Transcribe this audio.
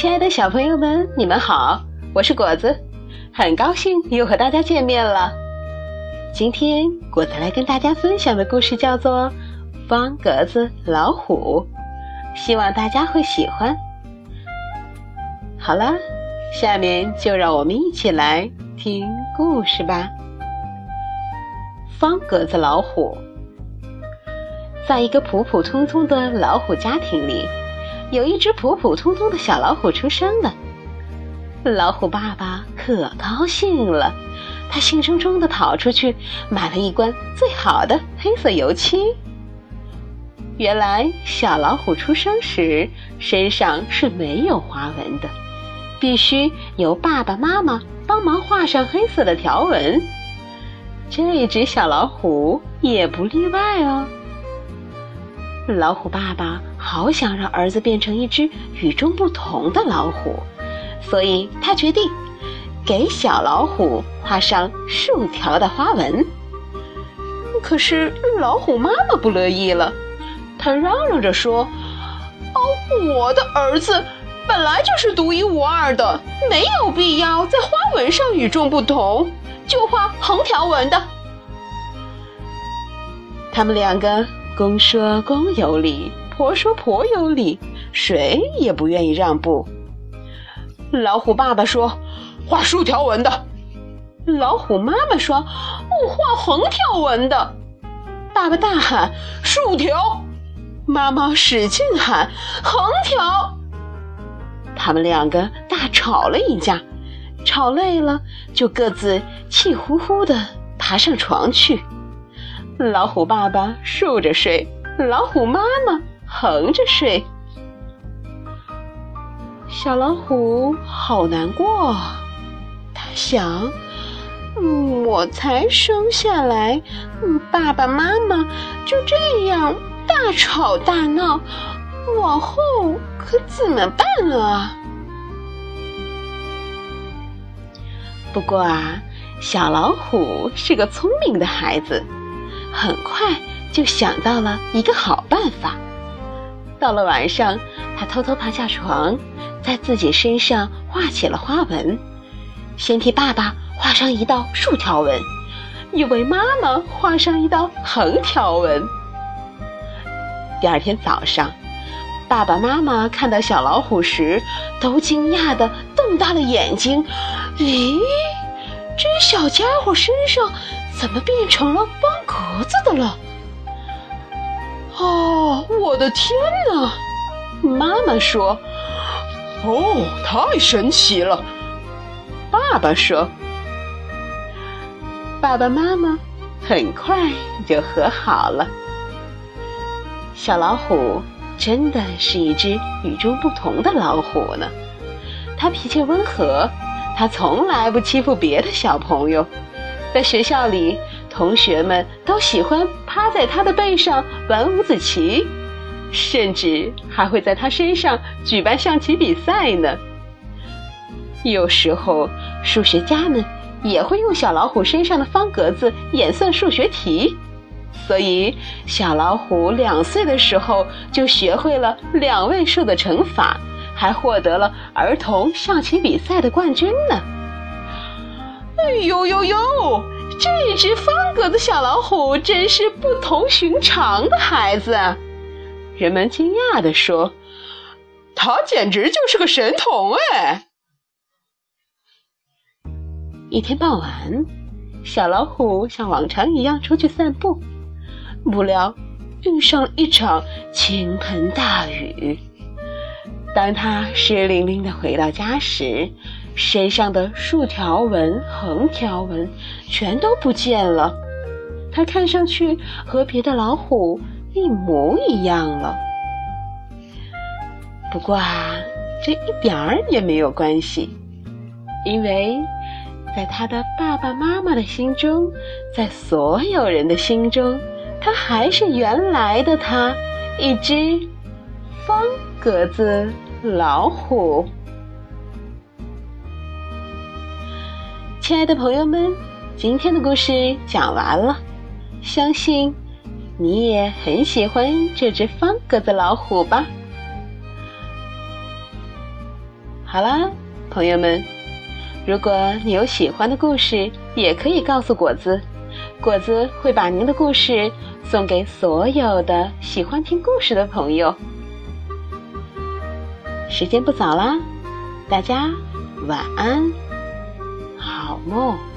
亲爱的小朋友们，你们好，我是果子，很高兴又和大家见面了。今天果子来跟大家分享的故事叫做《方格子老虎》，希望大家会喜欢。好了，下面就让我们一起来听故事吧。方格子老虎，在一个普普通通的老虎家庭里。有一只普普通通的小老虎出生了，老虎爸爸可高兴了，他兴冲冲地跑出去买了一罐最好的黑色油漆。原来小老虎出生时身上是没有花纹的，必须由爸爸妈妈帮忙画上黑色的条纹。这只小老虎也不例外哦。老虎爸爸好想让儿子变成一只与众不同的老虎，所以他决定给小老虎画上竖条的花纹。可是老虎妈妈不乐意了，她嚷嚷着说：“哦，我的儿子本来就是独一无二的，没有必要在花纹上与众不同，就画横条纹的。”他们两个。公说公有理，婆说婆有理，谁也不愿意让步。老虎爸爸说：“画竖条纹的。”老虎妈妈说：“我画横条纹的。”爸爸大喊：“竖条！”妈妈使劲喊：“横条！”他们两个大吵了一架，吵累了就各自气呼呼地爬上床去。老虎爸爸竖着睡，老虎妈妈横着睡。小老虎好难过，他想：我才生下来，爸爸妈妈就这样大吵大闹，往后可怎么办啊？不过啊，小老虎是个聪明的孩子。很快就想到了一个好办法。到了晚上，他偷偷爬下床，在自己身上画起了花纹，先替爸爸画上一道竖条纹，又为妈妈画上一道横条纹。第二天早上，爸爸妈妈看到小老虎时，都惊讶地瞪大了眼睛：“咦，这小家伙身上……”怎么变成了方格子的了？哦，我的天哪！妈妈说：“哦，太神奇了。”爸爸说：“爸爸妈妈很快就和好了。”小老虎真的是一只与众不同的老虎呢。它脾气温和，它从来不欺负别的小朋友。在学校里，同学们都喜欢趴在他的背上玩五子棋，甚至还会在他身上举办象棋比赛呢。有时候，数学家们也会用小老虎身上的方格子演算数学题。所以，小老虎两岁的时候就学会了两位数的乘法，还获得了儿童象棋比赛的冠军呢。哎呦呦呦！这只方格子小老虎真是不同寻常的孩子，人们惊讶地说：“它简直就是个神童哎！”一天傍晚，小老虎像往常一样出去散步，不料遇上了一场倾盆大雨。当他湿淋淋的回到家时，身上的竖条纹、横条纹全都不见了，它看上去和别的老虎一模一样了。不过啊，这一点儿也没有关系，因为在他的爸爸妈妈的心中，在所有人的心中，他还是原来的他，一只方格子老虎。亲爱的朋友们，今天的故事讲完了，相信你也很喜欢这只方格子老虎吧。好啦，朋友们，如果你有喜欢的故事，也可以告诉果子，果子会把您的故事送给所有的喜欢听故事的朋友。时间不早啦，大家晚安，好梦。